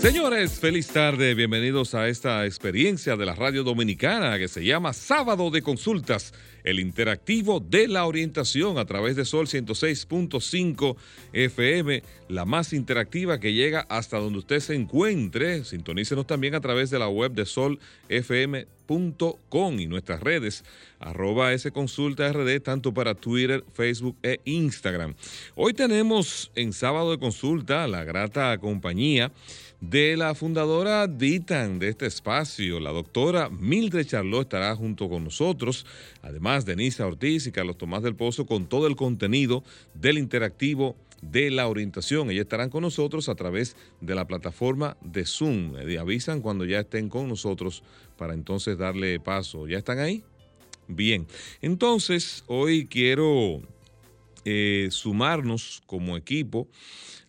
Señores, feliz tarde, bienvenidos a esta experiencia de la radio dominicana que se llama Sábado de Consultas, el interactivo de la orientación a través de Sol 106.5 FM, la más interactiva que llega hasta donde usted se encuentre. Sintonícenos también a través de la web de solfm.com y nuestras redes, arroba S Consulta RD, tanto para Twitter, Facebook e Instagram. Hoy tenemos en Sábado de Consulta la grata compañía de la fundadora DITAN de este espacio, la doctora Mildred Charlot estará junto con nosotros, además Denisa Ortiz y Carlos Tomás del Pozo con todo el contenido del interactivo de la orientación. Ellos estarán con nosotros a través de la plataforma de Zoom. Avisan cuando ya estén con nosotros para entonces darle paso. ¿Ya están ahí? Bien, entonces hoy quiero eh, sumarnos como equipo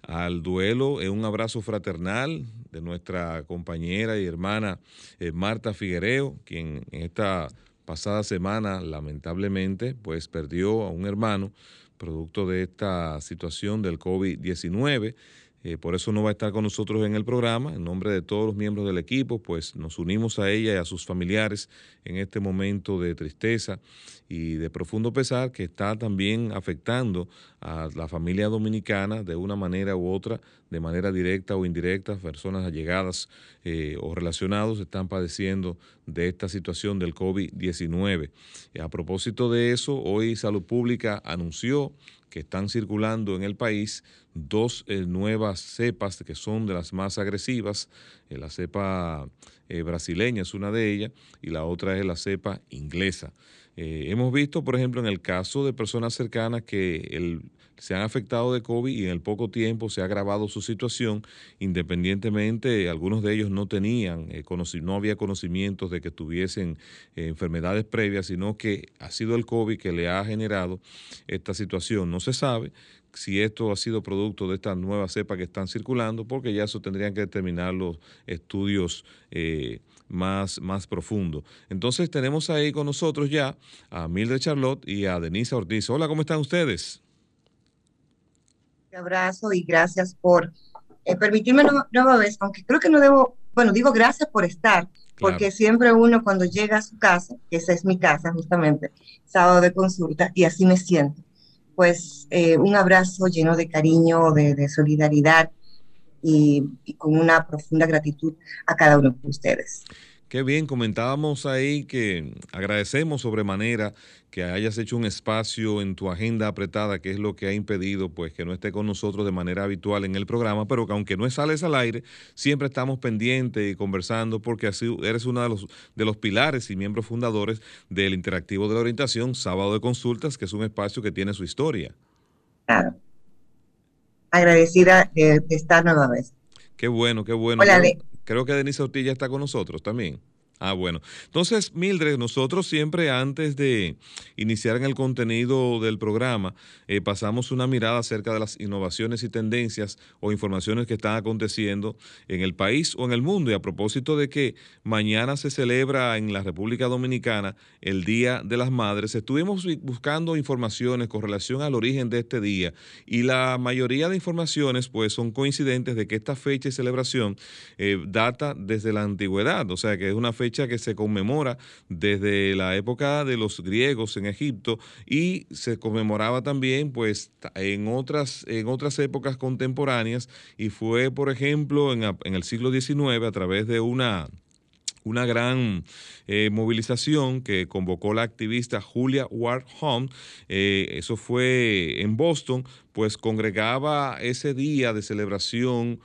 al duelo. Es un abrazo fraternal de nuestra compañera y hermana eh, Marta Figuereo, quien en esta pasada semana lamentablemente pues perdió a un hermano producto de esta situación del COVID-19. Eh, por eso no va a estar con nosotros en el programa. En nombre de todos los miembros del equipo, pues nos unimos a ella y a sus familiares en este momento de tristeza y de profundo pesar que está también afectando a la familia dominicana de una manera u otra, de manera directa o indirecta, personas allegadas eh, o relacionados están padeciendo de esta situación del COVID-19. A propósito de eso, hoy Salud Pública anunció que están circulando en el país dos eh, nuevas cepas que son de las más agresivas. Eh, la cepa brasileña es una de ellas y la otra es la cepa inglesa. Hemos visto, por ejemplo, en el caso de personas cercanas que se han afectado de COVID y en el poco tiempo se ha agravado su situación, independientemente, algunos de ellos no tenían, eh, no había conocimientos de que tuviesen eh, enfermedades previas, sino que ha sido el COVID que le ha generado esta situación. No se sabe si esto ha sido producto de esta nueva cepa que están circulando, porque ya eso tendrían que determinar los estudios más, más profundo. Entonces tenemos ahí con nosotros ya a Mildred Charlotte y a Denise Ortiz. Hola, ¿cómo están ustedes? Abrazo y gracias por eh, permitirme nueva vez, aunque creo que no debo, bueno, digo gracias por estar, porque siempre uno cuando llega a su casa, que esa es mi casa justamente, sábado de consulta, y así me siento, pues eh, un abrazo lleno de cariño, de, solidaridad y, con una profunda gratitud a cada uno de ustedes. Qué bien, comentábamos ahí que agradecemos sobremanera que hayas hecho un espacio en tu agenda apretada, que es lo que ha impedido pues que no esté con nosotros de manera habitual en el programa, pero que aunque no sales al aire, siempre estamos pendientes y conversando porque así eres uno de los, de los pilares y miembros fundadores del Interactivo de la Orientación, Sábado de Consultas, que es un espacio que tiene su historia. Claro. Agradecida de, estar nueva vez. Qué bueno, qué bueno. Hola, Creo que Denise Ortilla está con nosotros también. Ah, bueno. Entonces, Mildred, nosotros siempre antes de iniciar en el contenido del programa, eh, pasamos una mirada acerca de las innovaciones y tendencias o informaciones que están aconteciendo en el país o en el mundo. Y a propósito de que mañana se celebra en la República Dominicana el Día de las Madres, estuvimos buscando informaciones con relación al origen de este día y la mayoría de informaciones pues son coincidentes de que esta fecha y celebración eh, data desde la antigüedad, o sea que es una fecha que se conmemora desde la época de los griegos en Egipto y se conmemoraba también pues en otras, en otras épocas contemporáneas y fue por ejemplo en, el siglo XIX a través de una una gran eh, movilización que convocó la activista Julia Ward Home, eh, eso fue en Boston, pues congregaba ese día de celebración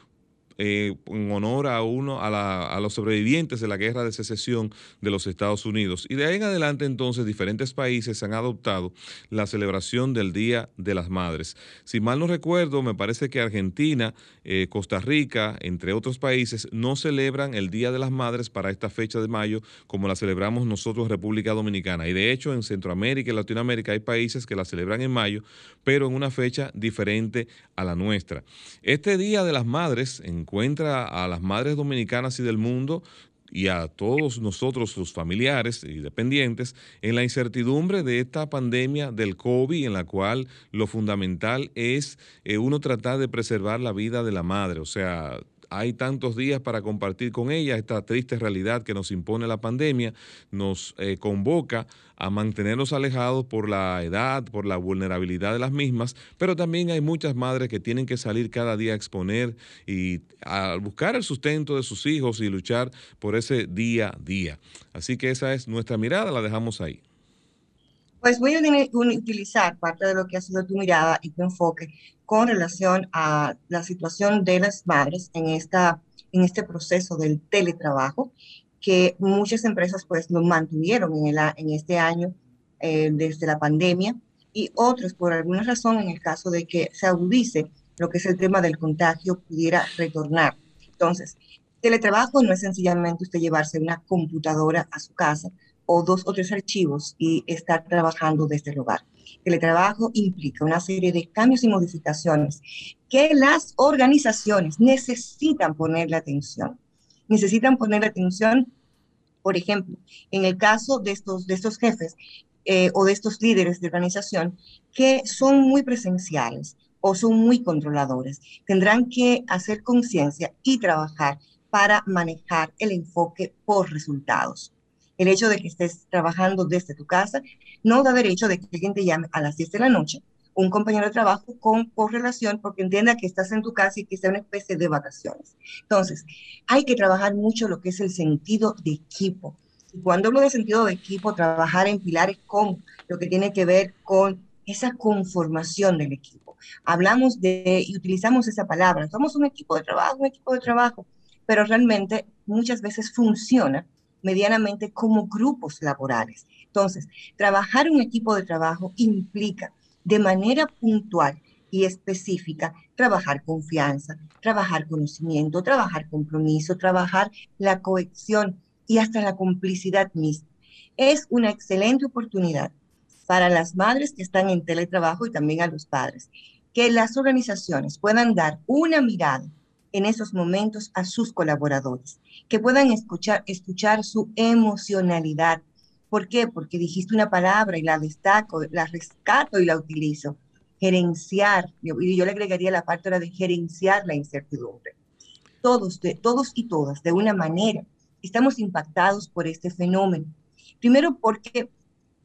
eh, en honor a uno a, a, los sobrevivientes de la guerra de secesión de los Estados Unidos. Y de ahí en adelante entonces diferentes países han adoptado la celebración del Día de las Madres. Si mal no recuerdo, me parece que Argentina, eh, Costa Rica, entre otros países, no celebran el Día de las Madres para esta fecha de mayo como la celebramos nosotros República Dominicana. Y de hecho en Centroamérica y Latinoamérica hay países que la celebran en mayo, pero en una fecha diferente a la nuestra. Este Día de las Madres encuentra a las madres dominicanas y del mundo y a todos nosotros, sus familiares y dependientes, en la incertidumbre de esta pandemia del COVID, en la cual lo fundamental es eh, uno tratar de preservar la vida de la madre. O sea, hay tantos días para compartir con ella esta triste realidad que nos impone la pandemia, nos eh, convoca a mantenernos alejados por la edad, por la vulnerabilidad de las mismas, pero también hay muchas madres que tienen que salir cada día a exponer y a buscar el sustento de sus hijos y luchar por ese día a día. Así que esa es nuestra mirada, la dejamos ahí. Pues voy a utilizar parte de lo que ha sido tu mirada y tu enfoque con relación a la situación de las madres en, esta, en este proceso del teletrabajo, que muchas empresas pues lo mantuvieron en, el, en este año eh, desde la pandemia y otros por alguna razón en el caso de que se agudice lo que es el tema del contagio pudiera retornar. Entonces, teletrabajo no es sencillamente usted llevarse una computadora a su casa, o dos o tres archivos y estar trabajando desde el hogar. El trabajo implica una serie de cambios y modificaciones que las organizaciones necesitan ponerle atención. Necesitan ponerle atención, por ejemplo, en el caso de estos, de estos jefes eh, o de estos líderes de organización que son muy presenciales o son muy controladores. Tendrán que hacer conciencia y trabajar para manejar el enfoque por resultados el hecho de que estés trabajando desde tu casa no da derecho de que alguien te llame a las 10 de la noche, un compañero de trabajo con correlación porque entienda que estás en tu casa y que sea una especie de vacaciones. Entonces, hay que trabajar mucho lo que es el sentido de equipo. Y cuando hablo de sentido de equipo, trabajar en pilares como lo que tiene que ver con esa conformación del equipo. Hablamos de y utilizamos esa palabra, somos un equipo de trabajo, un equipo de trabajo, pero realmente muchas veces funciona medianamente como grupos laborales. Entonces, trabajar un equipo de trabajo implica de manera puntual y específica trabajar confianza, trabajar conocimiento, trabajar compromiso, trabajar la cohesión y hasta la complicidad misma. Es una excelente oportunidad para las madres que están en teletrabajo y también a los padres, que las organizaciones puedan dar una mirada en esos momentos a sus colaboradores, que puedan escuchar, escuchar su emocionalidad. ¿Por qué? Porque dijiste una palabra y la destaco, la rescato y la utilizo. Gerenciar, y yo le agregaría la parte de gerenciar la incertidumbre. Todos, de, todos y todas, de una manera, estamos impactados por este fenómeno. Primero porque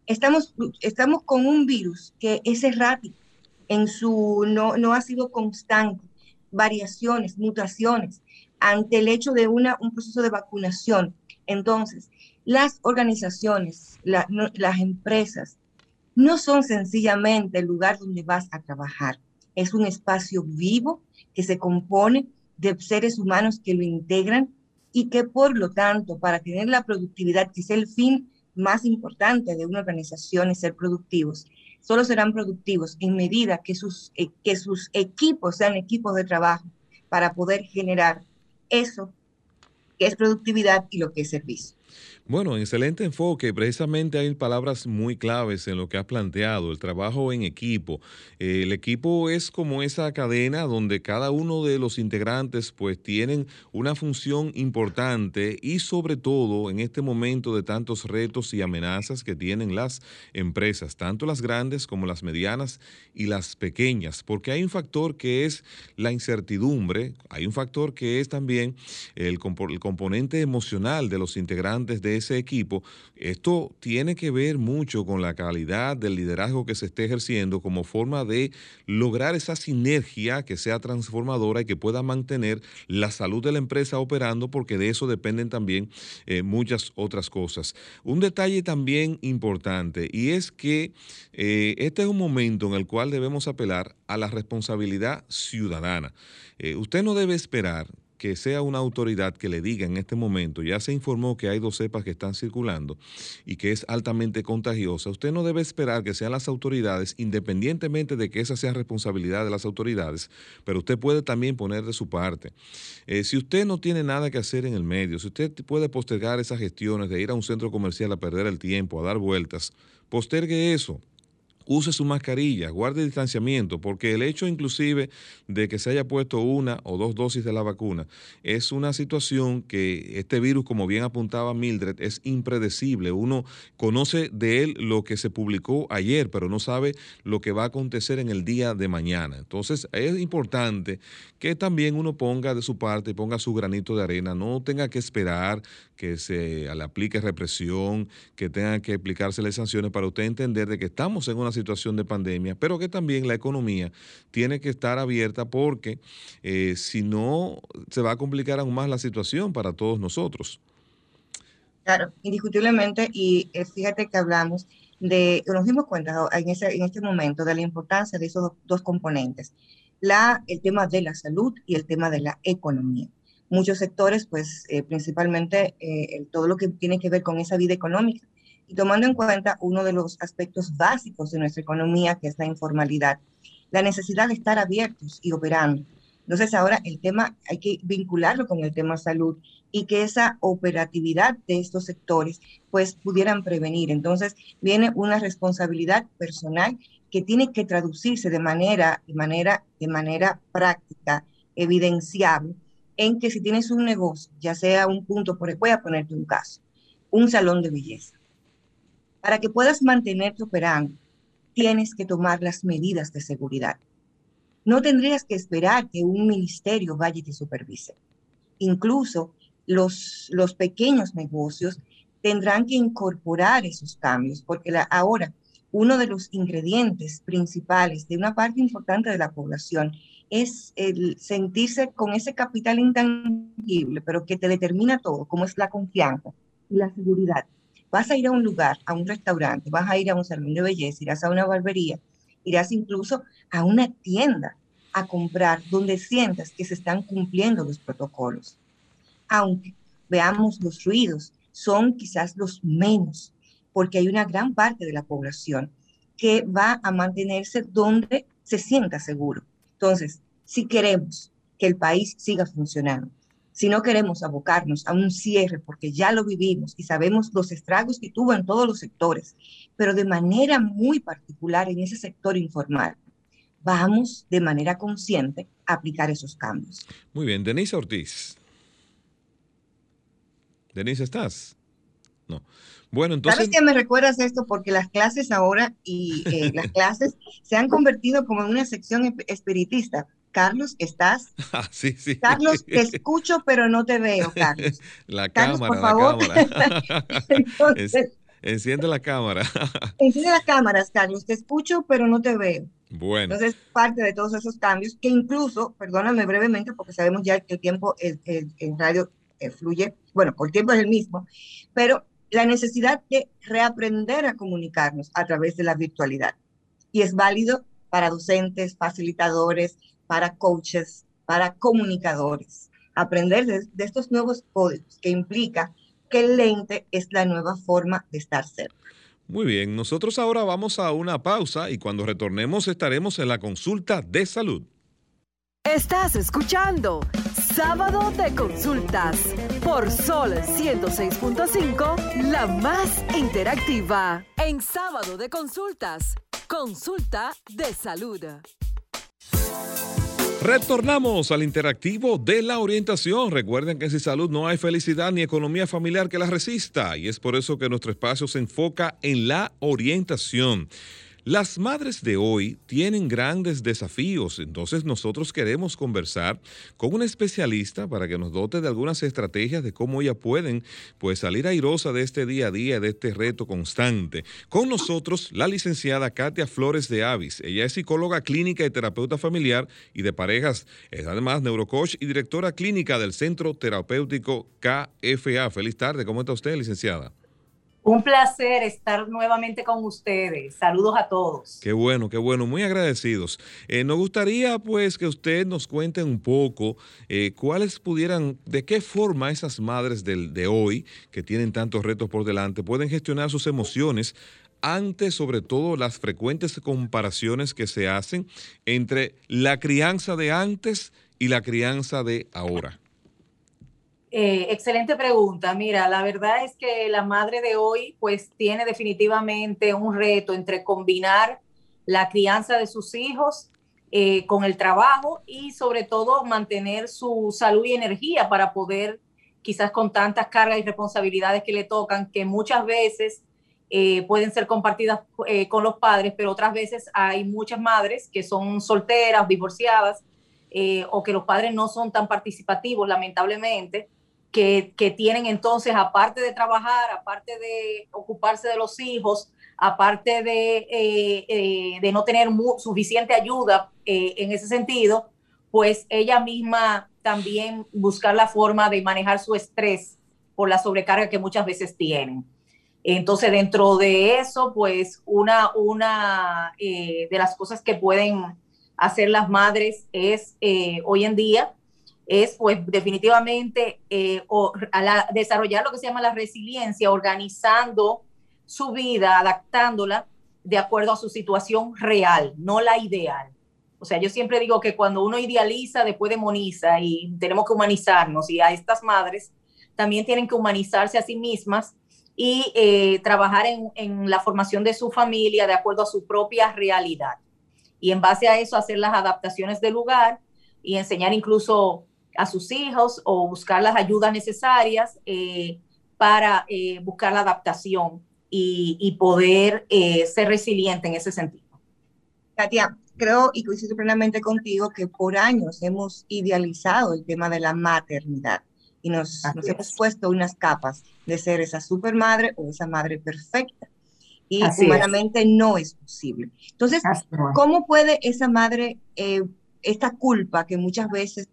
estamos, estamos con un virus que es errático, en su, no, no ha sido constante variaciones, mutaciones ante el hecho de una, un proceso de vacunación. Entonces, las organizaciones, las empresas, no son sencillamente el lugar donde vas a trabajar. Es un espacio vivo que se compone de seres humanos que lo integran y que por lo tanto, para tener la productividad, que es el fin más importante de una organización, es ser productivos, solo serán productivos en medida que sus, eh, que sus equipos sean equipos de trabajo para poder generar eso que es productividad y lo que es servicio. Bueno, excelente enfoque. Precisamente hay palabras muy claves en lo que has planteado, el trabajo en equipo. el equipo es como esa cadena donde cada uno de los integrantes pues tienen una función importante y sobre todo en este momento de tantos retos y amenazas que tienen las empresas, tanto las grandes como las medianas y las pequeñas, porque hay un factor que es la incertidumbre, hay un factor que es también el, el componente emocional de los integrantes de ese equipo, esto tiene que ver mucho con la calidad del liderazgo que se esté ejerciendo como forma de lograr esa sinergia que sea transformadora y que pueda mantener la salud de la empresa operando, porque de eso dependen también eh, muchas otras cosas. Un detalle también importante y es que eh, este es un momento en el cual debemos apelar a la responsabilidad ciudadana. Eh, usted no debe esperar que sea una autoridad que le diga en este momento, ya se informó que hay dos cepas que están circulando y que es altamente contagiosa, usted no debe esperar que sean las autoridades, independientemente de que esa sea responsabilidad de las autoridades, pero usted puede también poner de su parte. Eh, si usted no tiene nada que hacer en el medio, si usted puede postergar esas gestiones de ir a un centro comercial a perder el tiempo, a dar vueltas, postergue eso use su mascarilla, guarde distanciamiento, porque el hecho inclusive de que se haya puesto una o dos dosis de la vacuna es una situación que este virus, como bien apuntaba Mildred, es impredecible. Uno conoce de él lo que se publicó ayer, pero no sabe lo que va a acontecer en el día de mañana. Entonces es importante que también uno ponga de su parte, ponga su granito de arena, no tenga que esperar que se le aplique represión, que tenga que aplicársele sanciones para usted entender de que estamos en una situación de pandemia, pero que también la economía tiene que estar abierta porque eh, si no se va a complicar aún más la situación para todos nosotros. Claro, indiscutiblemente, y eh, fíjate que hablamos de, nos dimos cuenta en, ese, en este momento de la importancia de esos dos componentes, la, el tema de la salud y el tema de la economía muchos sectores, pues eh, principalmente eh, todo lo que tiene que ver con esa vida económica. Y tomando en cuenta uno de los aspectos básicos de nuestra economía, que es la informalidad, la necesidad de estar abiertos y operando. Entonces ahora el tema hay que vincularlo con el tema salud y que esa operatividad de estos sectores pues pudieran prevenir. Entonces viene una responsabilidad personal que tiene que traducirse de manera, de manera, de manera práctica, evidenciable en que si tienes un negocio, ya sea un punto, por voy a ponerte un caso, un salón de belleza, para que puedas mantenerte operando, tienes que tomar las medidas de seguridad. No tendrías que esperar que un ministerio vaya y te supervise. Incluso los, los pequeños negocios tendrán que incorporar esos cambios, porque ahora uno de los ingredientes principales de una parte importante de la población es el sentirse con ese capital intangible, pero que te determina todo, como es la confianza y la seguridad. Vas a ir a un lugar, a un restaurante, vas a ir a un salón de belleza, irás a una barbería, irás incluso a una tienda a comprar donde sientas que se están cumpliendo los protocolos. Aunque veamos los ruidos, son quizás los menos, porque hay una gran parte de la población que va a mantenerse donde se sienta seguro. Entonces, si queremos que el país siga funcionando, si no queremos abocarnos a un cierre porque ya lo vivimos y sabemos los estragos que tuvo en todos los sectores, pero de manera muy particular en ese sector informal, vamos de manera consciente a aplicar esos cambios. Muy bien, Denise Ortiz. Denise, ¿estás? No. Bueno, entonces... ¿Sabes que me recuerdas esto? Porque las clases ahora y eh, las clases se han convertido como en una sección espiritista. Carlos, ¿estás? Ah, sí, sí. Carlos, te escucho, pero no te veo, Carlos. La cámara, por favor. la cámara. Entonces, enciende la cámara. enciende las cámaras, Carlos. Te escucho, pero no te veo. Bueno. Entonces, parte de todos esos cambios, que incluso, perdóname brevemente, porque sabemos ya que el tiempo en radio eh, fluye, bueno, el tiempo es el mismo, pero la necesidad de reaprender a comunicarnos a través de la virtualidad. Y es válido para docentes, facilitadores, para coaches, para comunicadores. Aprender de, estos nuevos códigos que implica que el lente es la nueva forma de estar cerca. Muy bien, nosotros ahora vamos a una pausa y cuando retornemos estaremos en la consulta de salud. Estás escuchando Sábado de Consultas por Sol 106.5, la más interactiva. En Sábado de Consultas, consulta de salud. Retornamos al interactivo de la orientación. Recuerden que sin salud no hay felicidad ni economía familiar que la resista y es por eso que nuestro espacio se enfoca en la orientación. Las madres de hoy tienen grandes desafíos, entonces nosotros queremos conversar con una especialista para que nos dote de algunas estrategias de cómo ellas pueden pues salir airosa de este día a día, de este reto constante. Con nosotros la licenciada Katia Flores de Avis. Ella es psicóloga clínica y terapeuta familiar y de parejas. Es además neurocoach y directora clínica del Centro Terapéutico KFA. Feliz tarde, ¿cómo está usted, licenciada? Un placer estar nuevamente con ustedes. Saludos a todos. Qué bueno, qué bueno, muy agradecidos. Eh, nos gustaría pues que usted nos cuente un poco eh, cuáles pudieran, de qué forma esas madres del, de hoy, que tienen tantos retos por delante, pueden gestionar sus emociones ante sobre todo las frecuentes comparaciones que se hacen entre la crianza de antes y la crianza de ahora. Eh, excelente pregunta. Mira, la verdad es que la madre de hoy pues tiene definitivamente un reto entre combinar la crianza de sus hijos eh, con el trabajo y sobre todo mantener su salud y energía para poder, quizás con tantas cargas y responsabilidades que le tocan, que muchas veces eh, pueden ser compartidas con los padres, pero otras veces hay muchas madres que son solteras, divorciadas, o que los padres no son tan participativos, lamentablemente que, tienen entonces, aparte de trabajar, aparte de ocuparse de los hijos, aparte de, eh, eh, de no tener suficiente ayuda eh, en ese sentido, pues ella misma también buscar la forma de manejar su estrés por la sobrecarga que muchas veces tienen. Entonces, dentro de eso, pues una, una de las cosas que pueden hacer las madres es hoy en día es pues definitivamente eh, desarrollar lo que se llama la resiliencia, organizando su vida, adaptándola de acuerdo a su situación real, no la ideal. O sea, yo siempre digo que cuando uno idealiza, después demoniza y tenemos que humanizarnos y a estas madres también tienen que humanizarse a sí mismas y eh, trabajar en, en la formación de su familia de acuerdo a su propia realidad. Y en base a eso hacer las adaptaciones del lugar y enseñar incluso a sus hijos o buscar las ayudas necesarias eh, para eh, buscar la adaptación y, poder eh, ser resiliente en ese sentido. Katia, creo y coincido plenamente contigo que por años hemos idealizado el tema de la maternidad y nos, hemos puesto unas capas de ser esa supermadre o esa madre perfecta. Y humanamente no es posible. Entonces, ¿cómo puede esa madre, esta culpa que muchas veces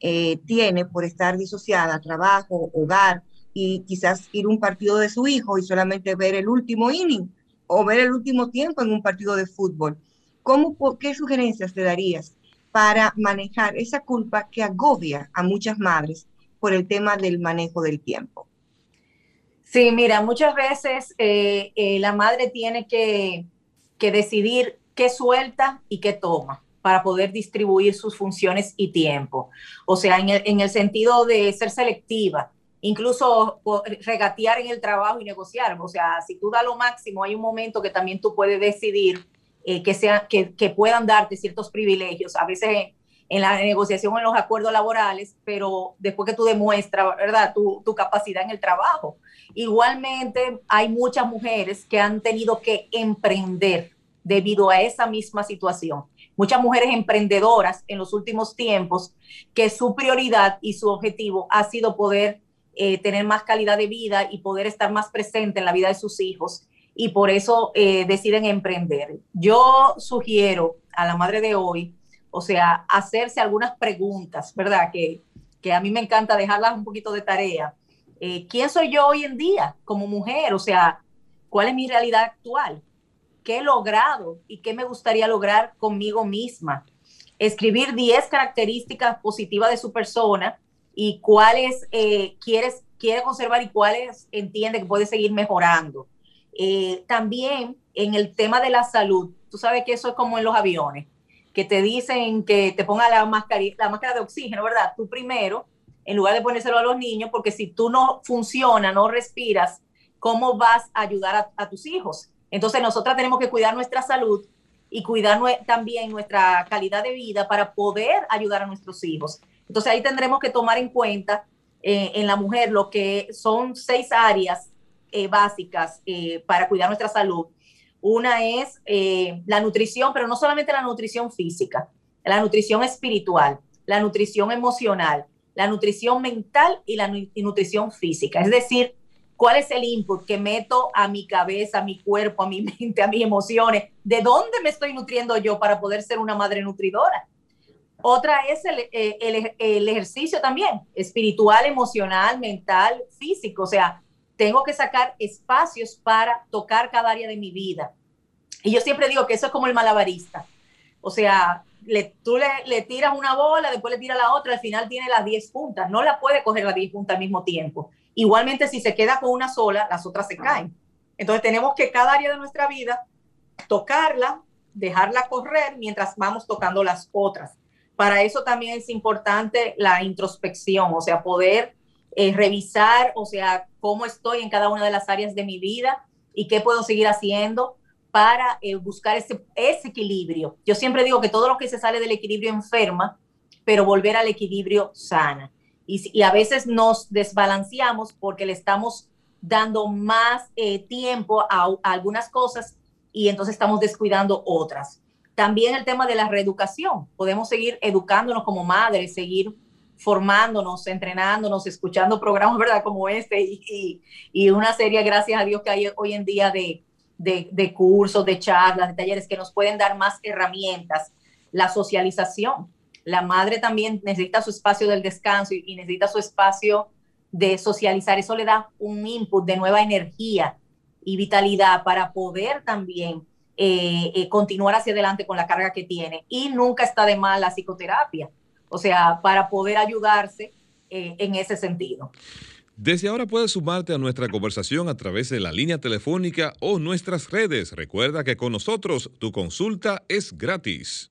eh, tiene por estar disociada, trabajo, hogar, y quizás ir a un partido de su hijo y solamente ver el último inning o ver el último tiempo en un partido de fútbol. ¿Cómo, ¿Qué sugerencias te darías para manejar esa culpa que agobia a muchas madres por el tema del manejo del tiempo? Sí, mira, muchas veces eh, eh, la madre tiene que, que decidir qué suelta y qué toma para poder distribuir sus funciones y tiempo. O sea, en el, sentido de ser selectiva, incluso regatear en el trabajo y negociar. O sea, si tú das lo máximo, hay un momento que también tú puedes decidir eh, que, sea, que, puedan darte ciertos privilegios, a veces en, la negociación, en los acuerdos laborales, pero después que tú demuestras, ¿verdad?, tu, tu capacidad en el trabajo. Igualmente, hay muchas mujeres que han tenido que emprender debido a esa misma situación muchas mujeres emprendedoras en los últimos tiempos que su prioridad y su objetivo ha sido poder eh, tener más calidad de vida y poder estar más presente en la vida de sus hijos y por eso eh, deciden emprender. Yo sugiero a la madre de hoy, o sea, hacerse algunas preguntas, ¿verdad? Que, que a mí me encanta dejarlas un poquito de tarea. Eh, ¿Quién soy yo hoy en día como mujer? O sea, ¿cuál es mi realidad actual? Qué he logrado y qué me gustaría lograr conmigo misma. Escribir 10 características positivas de su persona y cuáles eh, quieres, quiere conservar y cuáles entiende que puede seguir mejorando. Eh, también en el tema de la salud, tú sabes que eso es como en los aviones, que te dicen que te ponga la la máscara de oxígeno, ¿verdad? Tú primero, en lugar de ponérselo a los niños, porque si tú no funciona, no respiras, ¿cómo vas a ayudar a tus hijos? Entonces nosotras tenemos que cuidar nuestra salud y cuidar también nuestra calidad de vida para poder ayudar a nuestros hijos. Entonces ahí tendremos que tomar en cuenta eh, en la mujer lo que son seis áreas eh, básicas eh, para cuidar nuestra salud. Una es la nutrición, pero no solamente la nutrición física, la nutrición espiritual, la nutrición emocional, la nutrición mental y la nutrición física. Es decir, cuál es el input que meto a mi cabeza, a mi cuerpo, a mi mente, a mis emociones, de dónde me estoy nutriendo yo para poder ser una madre nutridora. Otra es el, eh, el, ejercicio también, espiritual, emocional, mental, físico. O sea, tengo que sacar espacios para tocar cada área de mi vida. Y yo siempre digo que eso es como el malabarista. O sea, le, tú le, le, tiras una bola, después le tiras la otra, al final tiene las 10 puntas. No la puede coger las 10 puntas al mismo tiempo. Igualmente, si se queda con una sola, las otras se caen. Entonces, tenemos que cada área de nuestra vida tocarla, dejarla correr mientras vamos tocando las otras. Para eso también es importante la introspección, o sea, poder eh, revisar, o sea, cómo estoy en cada una de las áreas de mi vida y qué puedo seguir haciendo para eh, buscar ese, ese equilibrio. Yo siempre digo que todo lo que se sale del equilibrio enferma, pero volver al equilibrio sana. Y, a veces nos desbalanceamos porque le estamos dando más eh, tiempo a, algunas cosas y entonces estamos descuidando otras. También el tema de la reeducación. Podemos seguir educándonos como madres, seguir formándonos, entrenándonos, escuchando programas, ¿verdad? Como este y, una serie, gracias a Dios, que hay hoy en día de, cursos, de charlas, de talleres que nos pueden dar más herramientas. La socialización. La madre también necesita su espacio del descanso y, necesita su espacio de socializar. Eso le da un input de nueva energía y vitalidad para poder también eh, eh, continuar hacia adelante con la carga que tiene. Y nunca está de mal la psicoterapia, o sea, para poder ayudarse eh, en ese sentido. Desde ahora puedes sumarte a nuestra conversación a través de la línea telefónica o nuestras redes. Recuerda que con nosotros tu consulta es gratis.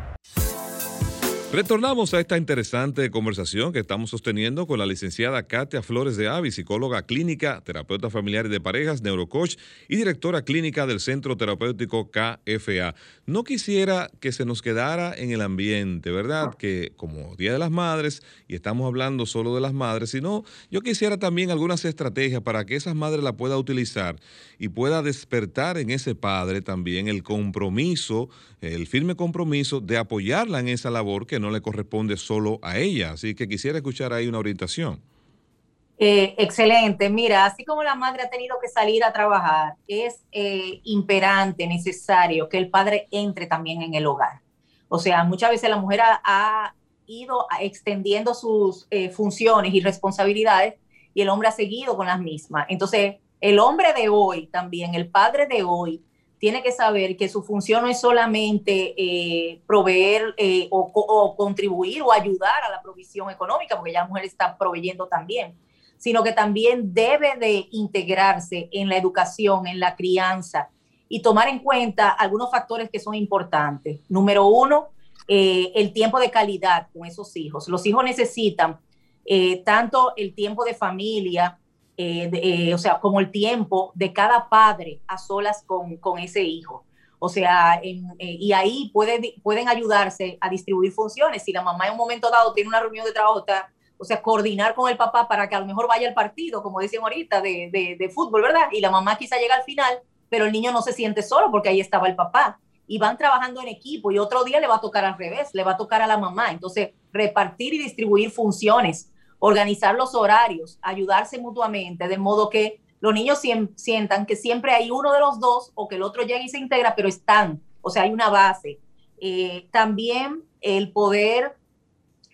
Retornamos a esta interesante conversación que estamos sosteniendo con la licenciada Katia Flores de Avi, psicóloga clínica, terapeuta familiar y de parejas, neurocoach y directora clínica del Centro Terapéutico KFA. No quisiera que se nos quedara en el ambiente, ¿verdad? Que como Día de las Madres, y estamos hablando solo de las madres, sino yo quisiera también algunas estrategias para que esas madres la pueda utilizar y pueda despertar en ese padre también el compromiso, el firme compromiso de apoyarla en esa labor que no le corresponde solo a ella. Así que quisiera escuchar ahí una orientación. Eh, excelente. Mira, así como la madre ha tenido que salir a trabajar, es eh, imperante, necesario que el padre entre también en el hogar. O sea, muchas veces la mujer ha, ido extendiendo sus eh, funciones y responsabilidades y el hombre ha seguido con las mismas. Entonces, el hombre de hoy también, el padre de hoy, tiene que saber que su función no es solamente eh, proveer eh, o, contribuir o ayudar a la provisión económica, porque ya la mujer está proveyendo también, sino que también debe de integrarse en la educación, en la crianza y tomar en cuenta algunos factores que son importantes. Número uno, eh, el tiempo de calidad con esos hijos. Los hijos necesitan tanto el tiempo de familia, eh, de, eh, o sea, como el tiempo de cada padre a solas con, con ese hijo. O sea, eh, y ahí puede, pueden ayudarse a distribuir funciones. Si la mamá en un momento dado tiene una reunión de trabajo, está, o sea, coordinar con el papá para que a lo mejor vaya al partido, como decían ahorita, de, de, de fútbol, ¿verdad? Y la mamá quizá llega al final, pero el niño no se siente solo porque ahí estaba el papá. Y van trabajando en equipo y otro día le va a tocar al revés, le va a tocar a la mamá. Entonces, repartir y distribuir funciones organizar los horarios, ayudarse mutuamente, de modo que los niños sientan que siempre hay uno de los dos o que el otro llega y se integra, pero están, o sea, hay una base. Eh, también el poder,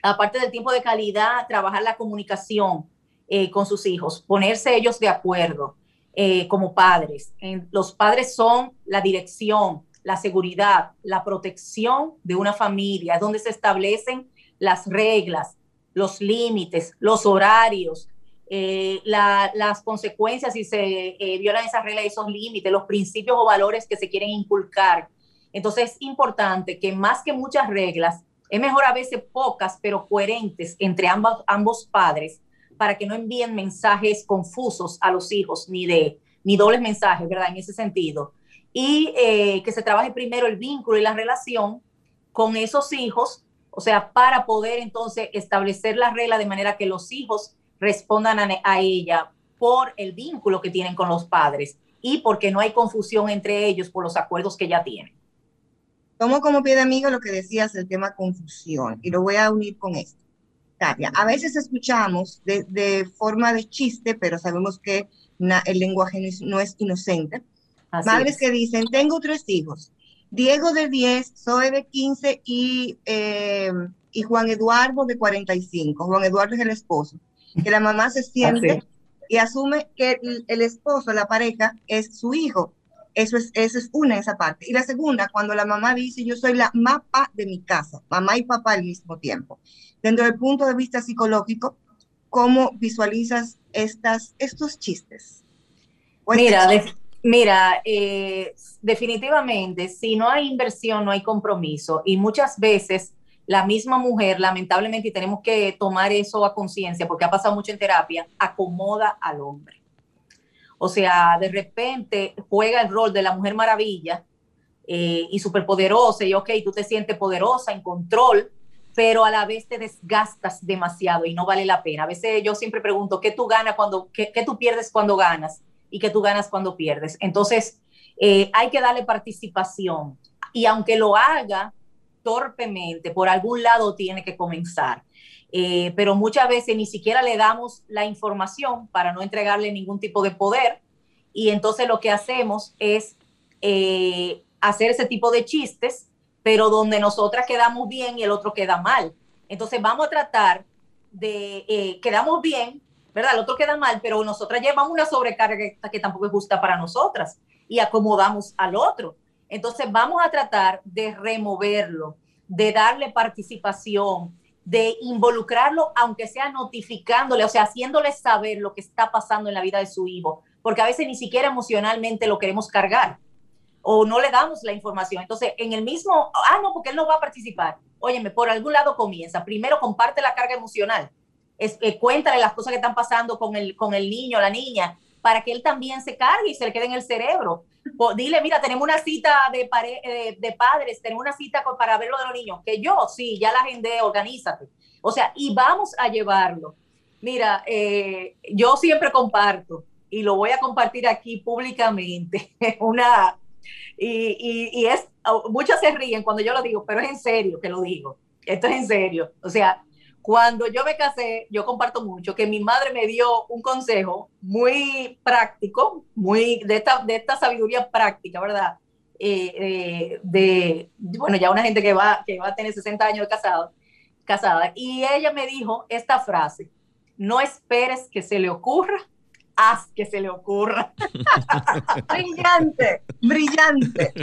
aparte del tiempo de calidad, trabajar la comunicación eh, con sus hijos, ponerse ellos de acuerdo eh, como padres. los padres son la dirección, la seguridad, la protección de una familia, donde se establecen las reglas, los límites, los horarios, eh, la, las consecuencias si se eh, violan esas reglas y esos límites, los principios o valores que se quieren inculcar. Entonces es importante que más que muchas reglas, es mejor a veces pocas, pero coherentes entre ambos, ambos padres para que no envíen mensajes confusos a los hijos, ni de ni dobles mensajes, ¿verdad? En ese sentido. Y eh, que se trabaje primero el vínculo y la relación con esos hijos o sea, para poder entonces establecer la regla de manera que los hijos respondan a, a ella por el vínculo que tienen con los padres y porque no hay confusión entre ellos por los acuerdos que ya tienen. Tomo como pie de amigo lo que decías, el tema confusión, y lo voy a unir con esto. a veces escuchamos de, forma de chiste, pero sabemos que el lenguaje no es, inocente. Madres que dicen, tengo tres hijos, Diego de 10, Zoe de 15 y, eh, y Juan Eduardo de 45. Juan Eduardo es el esposo. Que la mamá se siente y asume que el, esposo, la pareja, es su hijo. Eso es, eso es una, esa parte. Y la segunda, cuando la mamá dice, yo soy la mapa de mi casa, mamá y papá al mismo tiempo. Dentro del punto de vista psicológico, ¿cómo visualizas estas, estos chistes? Mira, mira eh, definitivamente, si no hay inversión, no hay compromiso. Y muchas veces la misma mujer, lamentablemente, y tenemos que tomar eso a conciencia porque ha pasado mucho en terapia, acomoda al hombre. O sea, de repente juega el rol de la mujer maravilla eh, y superpoderosa, y ok, tú te sientes poderosa, en control, pero a la vez te desgastas demasiado y no vale la pena. A veces yo siempre pregunto, ¿qué tú ganas cuando, qué, tú pierdes cuando ganas y qué tú ganas cuando pierdes? Entonces, eh, hay que darle participación. Y aunque lo haga torpemente, por algún lado tiene que comenzar. Eh, pero muchas veces ni siquiera le damos la información para no entregarle ningún tipo de poder y entonces lo que hacemos es eh, hacer ese tipo de chistes, pero donde nosotras quedamos bien y el otro queda mal. Entonces vamos a tratar de, eh, quedamos bien, ¿verdad? El otro queda mal, pero nosotras llevamos una sobrecarga que tampoco es justa para nosotras y acomodamos al otro. Entonces vamos a tratar de removerlo, de darle participación, de involucrarlo, aunque sea notificándole, o sea, haciéndole saber lo que está pasando en la vida de su hijo, porque a veces ni siquiera emocionalmente lo queremos cargar o no le damos la información. Entonces, en el mismo, ah, no, porque él no va a participar. Óyeme, por algún lado comienza. Primero comparte la carga emocional. Es, eh, cuéntale las cosas que están pasando con el, con el niño, la niña, para que él también se cargue y se le quede en el cerebro dile, mira, tenemos una cita de, eh, de padres, tenemos una cita para ver lo de los niños, que yo, sí, ya la agendé, organízate. O sea, y vamos a llevarlo. Mira, eh, yo siempre comparto y lo voy a compartir aquí públicamente, una, y, y, es, muchas se ríen cuando yo lo digo, pero es en serio que lo digo, esto es en serio. O sea, cuando yo me casé, yo comparto mucho que mi madre me dio un consejo muy práctico, muy de esta, de esta sabiduría práctica, ¿verdad? Eh, eh, de, bueno, ya una gente que va, que va a tener 60 años de casado, casada, y ella me dijo esta frase, no esperes que se le ocurra, haz que se le ocurra. brillante, brillante.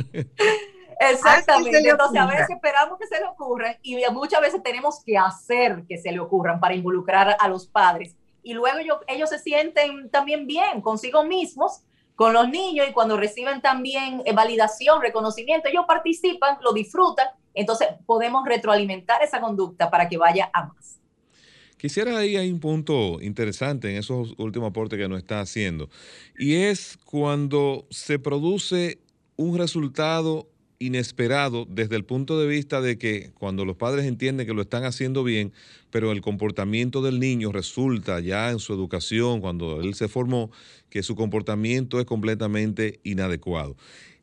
Exactamente. Entonces, a veces esperamos que se le ocurran y muchas veces tenemos que hacer que se le ocurran para involucrar a los padres. Y luego ellos, ellos se sienten también bien consigo mismos, con los niños, y cuando reciben también eh, validación, reconocimiento, ellos participan, lo disfrutan. Entonces, podemos retroalimentar esa conducta para que vaya a más. Quisiera ahí hay un punto interesante en esos últimos aportes que nos está haciendo, y es cuando se produce un resultado inesperado desde el punto de vista de que cuando los padres entienden que lo están haciendo bien, pero el comportamiento del niño resulta ya en su educación, cuando él se formó, que su comportamiento es completamente inadecuado.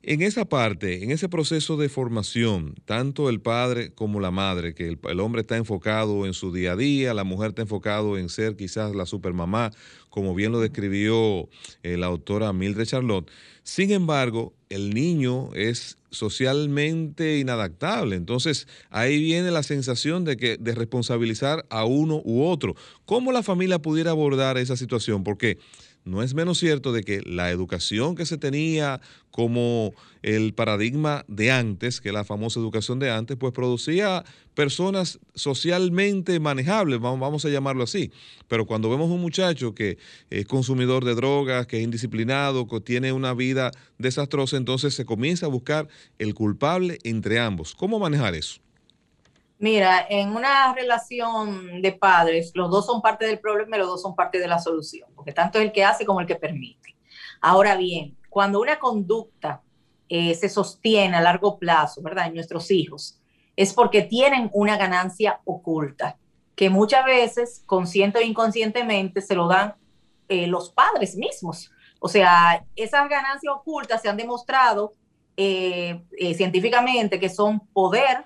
En esa parte, en ese proceso de formación, tanto el padre como la madre, que el, hombre está enfocado en su día a día, la mujer está enfocado en ser quizás la supermamá, como bien lo describió eh, la autora Mildred Charlotte. Sin embargo, el niño es socialmente inadaptable. Entonces, ahí viene la sensación de que de responsabilizar a uno u otro. ¿Cómo la familia pudiera abordar esa situación? Porque no es menos cierto de que la educación que se tenía como el paradigma de antes, que la famosa educación de antes, pues producía personas socialmente manejables, vamos a llamarlo así. Pero cuando vemos un muchacho que es consumidor de drogas, que es indisciplinado, que tiene una vida desastrosa, entonces se comienza a buscar el culpable entre ambos. ¿Cómo manejar eso? Mira, en una relación de padres, los dos son parte del problema y los dos son parte de la solución, porque tanto el que hace como el que permite. Ahora bien, cuando una conducta eh, se sostiene a largo plazo, ¿verdad? En nuestros hijos, es porque tienen una ganancia oculta, que muchas veces, consciente o inconscientemente, se lo dan eh, los padres mismos O sea, esas ganancias ocultas se han demostrado eh, eh, científicamente que son poder,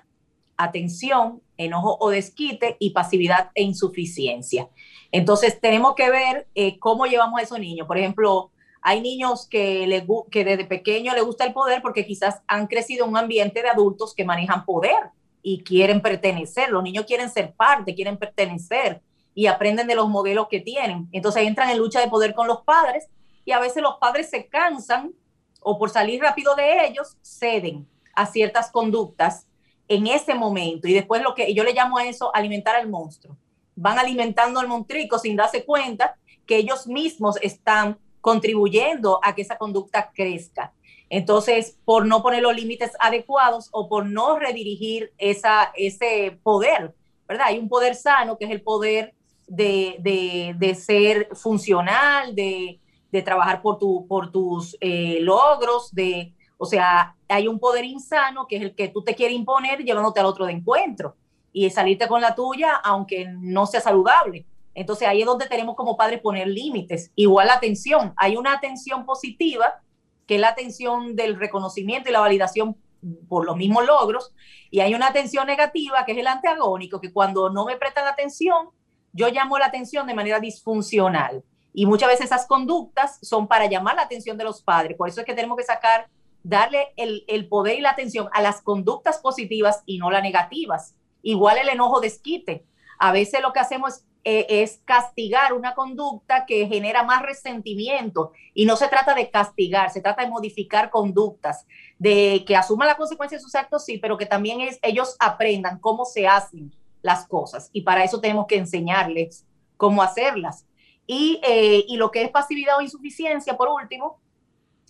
atención, enojo o desquite y pasividad e insuficiencia. Entonces, tenemos que ver eh, cómo llevamos a esos niños. Por ejemplo, hay niños que, le, que desde pequeño les gusta el poder porque quizás han crecido en un ambiente de adultos que manejan poder y quieren pertenecer. Los niños quieren ser parte, quieren pertenecer y aprenden de los modelos que tienen. Entonces entran en lucha de poder con los padres y a veces los padres se cansan o por salir rápido de ellos ceden a ciertas conductas en ese momento. Y después lo que yo le llamo a eso alimentar al monstruo. Van alimentando al montrico sin darse cuenta que ellos mismos están contribuyendo a que esa conducta crezca. Entonces, por no poner los límites adecuados o por no redirigir esa, ese poder, ¿verdad? Hay un poder sano que es el poder de, ser funcional, de, trabajar por, tu, por tus eh, logros, de, o sea, hay un poder insano que es el que tú te quieres imponer llevándote al otro de encuentro y salirte con la tuya aunque no sea saludable. Entonces ahí es donde tenemos como padres poner límites. Igual la atención, hay una atención positiva que es la atención del reconocimiento y la validación por los mismos logros, y hay una atención negativa que es el antagónico, que cuando no me prestan atención, yo llamo la atención de manera disfuncional. Y muchas veces esas conductas son para llamar la atención de los padres. Por eso es que tenemos que sacar darle el, poder y la atención a las conductas positivas y no las negativas. Igual el enojo desquite. A veces lo que hacemos es, es, castigar una conducta que genera más resentimiento y no se trata de castigar, se trata de modificar conductas, de que asuman la consecuencia de sus actos, sí, pero que también es, ellos aprendan cómo se hacen las cosas y para eso tenemos que enseñarles cómo hacerlas. Y, eh, y lo que es pasividad o insuficiencia, por último,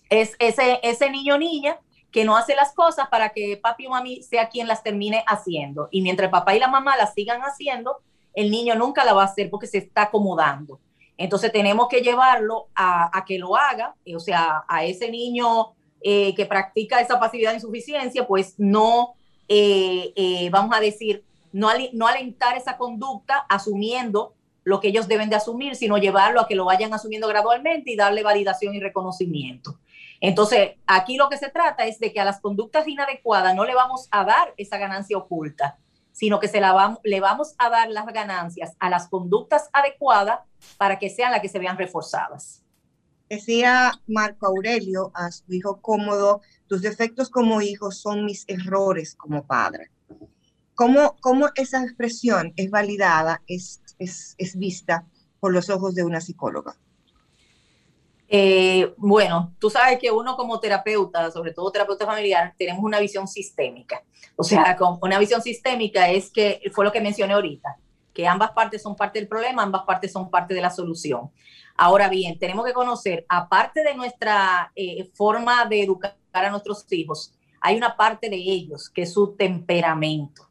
es ese, ese niño niña que no hace las cosas para que papi o mami sea quien las termine haciendo. Y mientras papá y la mamá las sigan haciendo, el niño nunca la va a hacer porque se está acomodando. Entonces tenemos que llevarlo a, que lo haga, eh, o sea, a ese niño eh, que practica esa pasividad de insuficiencia, pues no, eh, vamos a decir, no, no alentar esa conducta asumiendo lo que ellos deben de asumir, sino llevarlo a que lo vayan asumiendo gradualmente y darle validación y reconocimiento. Entonces, aquí lo que se trata es de que a las conductas inadecuadas no le vamos a dar esa ganancia oculta, sino que se la vamos, le vamos a dar las ganancias a las conductas adecuadas para que sean las que se vean reforzadas. Decía Marco Aurelio a su hijo cómodo, tus defectos como hijo son mis errores como padre. ¿Cómo, cómo esa expresión es validada, es, es, es vista por los ojos de una psicóloga? Eh, bueno, tú sabes que uno como terapeuta, sobre todo terapeuta familiar, tenemos una visión sistémica. O sea, con una visión sistémica es que fue lo que mencioné ahorita, que ambas partes son parte del problema, ambas partes son parte de la solución. Ahora bien, tenemos que conocer, aparte de nuestra eh, forma de educar a nuestros hijos, hay una parte de ellos que es su temperamento,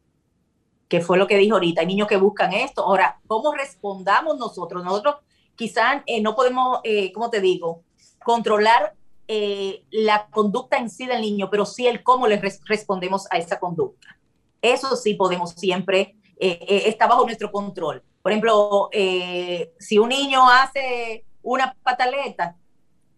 que fue lo que dijo ahorita. Hay niños que buscan esto. Ahora, ¿cómo respondamos nosotros? Nosotros quizás eh, no podemos, eh, ¿cómo te digo?, controlar eh, la conducta en sí del niño, pero sí el cómo le respondemos a esa conducta. Eso sí podemos siempre, está bajo nuestro control. Por ejemplo, si un niño hace una pataleta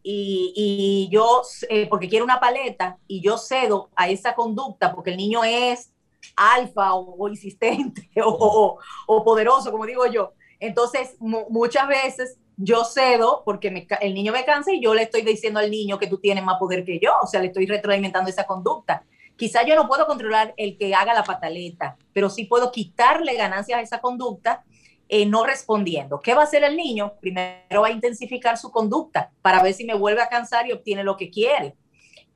y, y yo, porque quiere una paleta, y yo cedo a esa conducta porque el niño es alfa o, insistente o, o, poderoso, como digo yo, entonces, muchas veces yo cedo porque el niño me cansa y yo le estoy diciendo al niño que tú tienes más poder que yo, o sea, le estoy retroalimentando esa conducta. Quizá yo no puedo controlar el que haga la pataleta, pero sí puedo quitarle ganancias a esa conducta eh, no respondiendo. ¿Qué va a hacer el niño? Primero va a intensificar su conducta para ver si me vuelve a cansar y obtiene lo que quiere.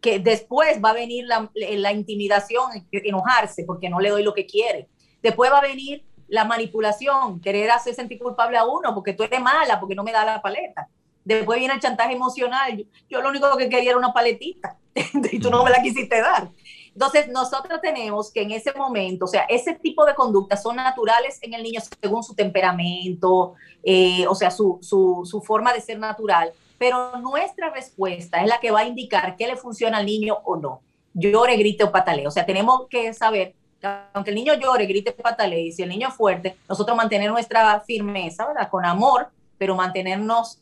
Que después va a venir la, la intimidación, enojarse porque no le doy lo que quiere. Después va a venir la manipulación, querer hacer sentir culpable a uno porque tú eres mala, porque no me da la paleta. Después viene el chantaje emocional. Yo, lo único que quería era una paletita y tú no me la quisiste dar. Entonces, nosotros tenemos que en ese momento, o sea, ese tipo de conductas son naturales en el niño según su temperamento, eh, o sea, su, su, su forma de ser natural, pero nuestra respuesta es la que va a indicar qué le funciona al niño o no. Llore, grite o patalee. O sea, tenemos que saber aunque el niño llore, grite, patalee, y si el niño es fuerte, nosotros mantener nuestra firmeza, ¿verdad? Con amor, pero mantenernos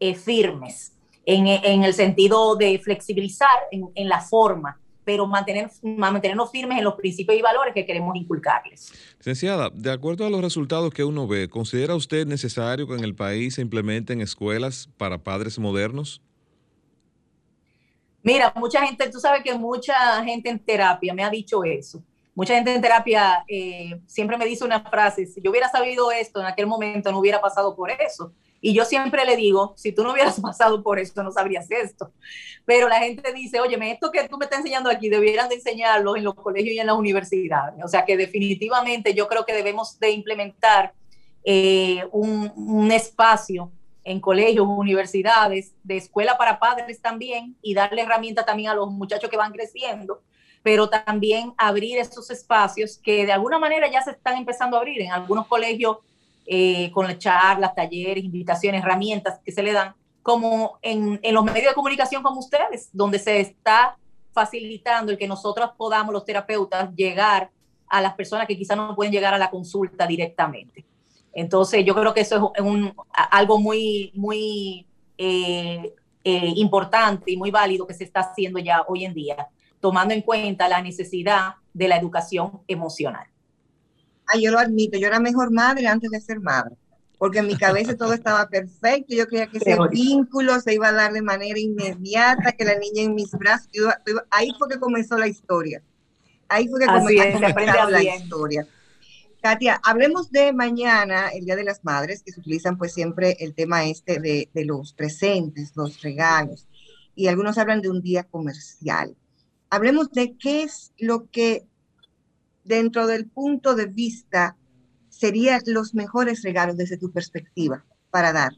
eh, firmes. en, el sentido de flexibilizar en, la forma, pero mantener, mantenernos firmes en los principios y valores que queremos inculcarles. Licenciada, de acuerdo a los resultados que uno ve, ¿considera usted necesario que en el país se implementen escuelas para padres modernos? Mira, mucha gente, tú sabes que mucha gente en terapia me ha dicho eso. Mucha gente en terapia eh, siempre me dice una frase, si yo hubiera sabido esto en aquel momento, no hubiera pasado por eso. Y yo siempre le digo, si tú no hubieras pasado por esto, no sabrías esto. Pero la gente dice, oye, esto que tú me estás enseñando aquí, debieran de enseñarlo en los colegios y en las universidades. O sea que definitivamente yo creo que debemos de implementar eh, un, un espacio en colegios, universidades, de escuela para padres también, y darle herramientas también a los muchachos que van creciendo, pero también abrir esos espacios que de alguna manera ya se están empezando a abrir en algunos colegios eh, con charlas, talleres, invitaciones, herramientas que se le dan, como en, los medios de comunicación como ustedes, donde se está facilitando el que nosotros podamos, los terapeutas, llegar a las personas que quizás no pueden llegar a la consulta directamente. Entonces, yo creo que eso es algo muy, muy eh, eh, importante y muy válido que se está haciendo ya hoy en día, tomando en cuenta la necesidad de la educación emocional yo lo admito, yo era mejor madre antes de ser madre, porque en mi cabeza todo estaba perfecto, yo creía que ese vínculo se iba a dar de manera inmediata, que la niña en mis brazos, ahí fue que comenzó la historia, ahí fue que comenzó la historia. Katia, hablemos de mañana, el Día de las Madres, que se utilizan pues siempre el tema este de, de los presentes, los regalos, y algunos hablan de un día comercial. Hablemos de qué es lo que dentro del punto de vista, serían los mejores regalos desde tu perspectiva para dar?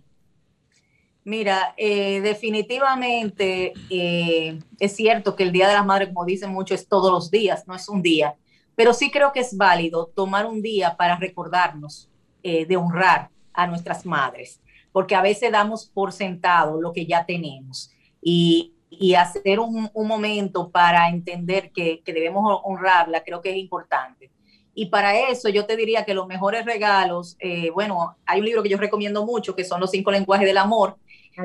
Mira, eh, definitivamente eh, es cierto que el Día de las Madres, como dicen mucho, es todos los días, no es un día, pero sí creo que es válido tomar un día para recordarnos eh, de honrar a nuestras madres, porque a veces damos por sentado lo que ya tenemos y, y hacer un, un, momento para entender que, que, debemos honrarla, creo que es importante. Y para eso yo te diría que los mejores regalos, eh, bueno, hay un libro que yo recomiendo mucho, que son los cinco lenguajes del amor,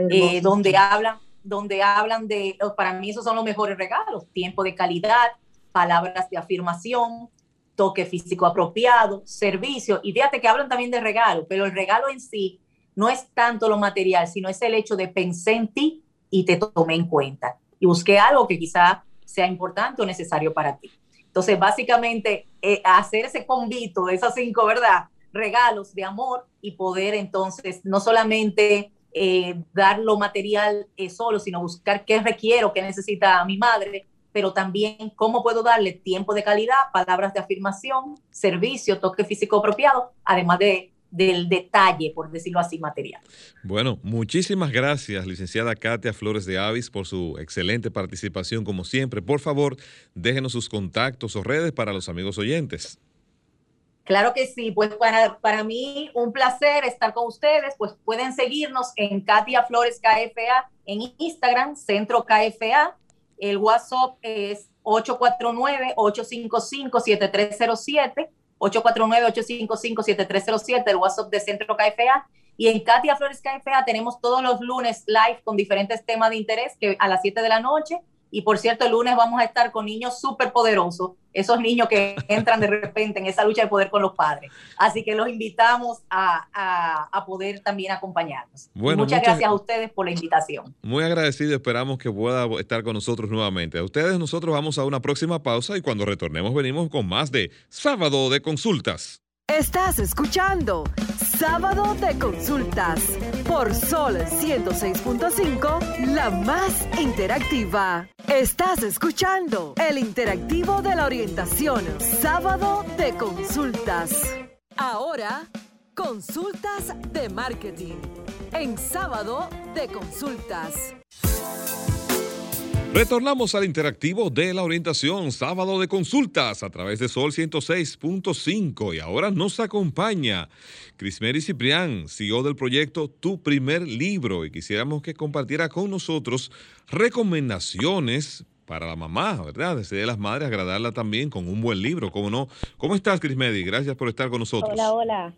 eh, donde, hablan, donde hablan de, para mí esos son los mejores regalos, tiempo de calidad, palabras de afirmación, toque físico apropiado, servicio, y fíjate que hablan también de regalo, pero el regalo en sí no es tanto lo material, sino es el hecho de pensar en ti y te tomé en cuenta y busqué algo que quizá sea importante o necesario para ti. Entonces, básicamente, eh, hacer ese convito de esas cinco, ¿verdad? Regalos de amor y poder entonces no solamente eh, dar lo material eh, solo, sino buscar qué requiero, qué necesita mi madre, pero también cómo puedo darle tiempo de calidad, palabras de afirmación, servicio, toque físico apropiado, además de del detalle, por decirlo así, material. Bueno, muchísimas gracias, licenciada Katia Flores de Avis, por su excelente participación, como siempre. Por favor, déjenos sus contactos o redes para los amigos oyentes. Claro que sí, pues para, para mí un placer estar con ustedes, pues pueden seguirnos en Katia Flores KFA en Instagram, Centro KFA, el WhatsApp es 849-855-7307 849-855-7307, el WhatsApp de Centro KFA. Y en Katia Flores KFA tenemos todos los lunes live con diferentes temas de interés que a las 7 de la noche. Y por cierto, el lunes vamos a estar con niños súper poderosos, esos niños que entran de repente en esa lucha de poder con los padres. Así que los invitamos a, a, poder también acompañarnos. muchas, gracias a ustedes por la invitación. Muy agradecido, esperamos que pueda estar con nosotros nuevamente. A ustedes nosotros vamos a una próxima pausa y cuando retornemos venimos con más de Sábado de Consultas. Estás escuchando Sábado de Consultas por Sol 106.5, la más interactiva. Estás escuchando el interactivo de la orientación, Sábado de Consultas. Ahora, consultas de marketing en Sábado de Consultas. Retornamos al interactivo de la orientación, sábado de consultas a través de Sol 106.5 y ahora nos acompaña Crismeri Ciprián, CEO del proyecto Tu Primer Libro y quisiéramos que compartiera con nosotros recomendaciones para la mamá, ¿verdad? Desde las madres agradarla también con un buen libro, ¿cómo no? ¿Cómo estás, Crismedi? Gracias por estar con nosotros. Hola, hola.